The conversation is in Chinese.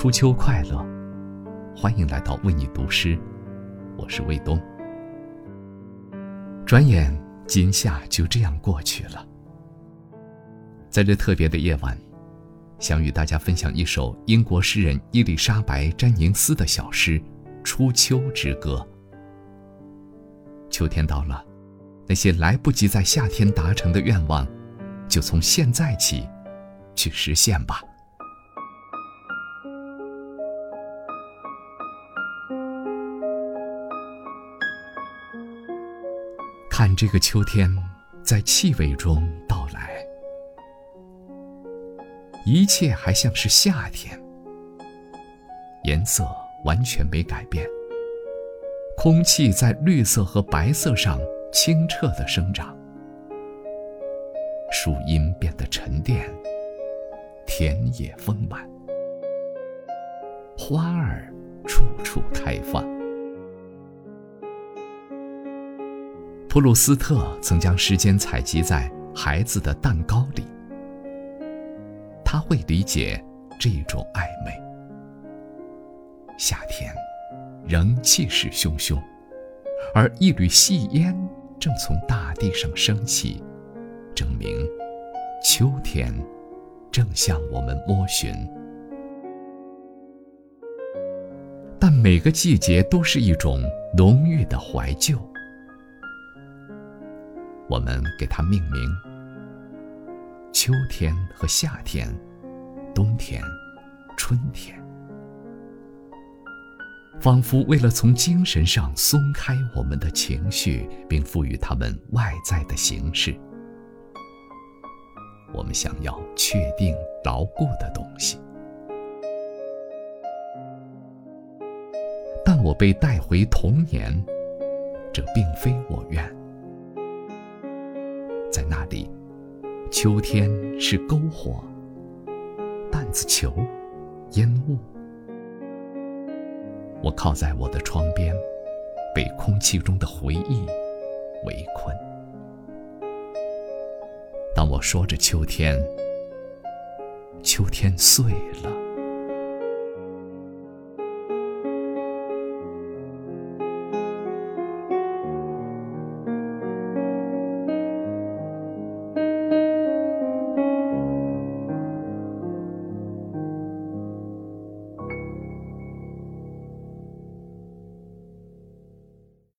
初秋快乐！欢迎来到为你读诗，我是卫东。转眼今夏就这样过去了，在这特别的夜晚，想与大家分享一首英国诗人伊丽莎白·詹宁斯的小诗《初秋之歌》。秋天到了，那些来不及在夏天达成的愿望，就从现在起去实现吧。看这个秋天，在气味中到来，一切还像是夏天，颜色完全没改变。空气在绿色和白色上清澈的生长，树荫变得沉淀，田野丰满，花儿处处开放。普鲁斯特曾将时间采集在孩子的蛋糕里，他会理解这种暧昧。夏天。仍气势汹汹，而一缕细烟正从大地上升起，证明秋天正向我们摸寻。但每个季节都是一种浓郁的怀旧，我们给它命名：秋天和夏天，冬天，春天。仿佛为了从精神上松开我们的情绪，并赋予它们外在的形式，我们想要确定牢固的东西。但我被带回童年，这并非我愿。在那里，秋天是篝火、弹子球、烟雾。我靠在我的窗边，被空气中的回忆围困。当我说着秋天，秋天碎了，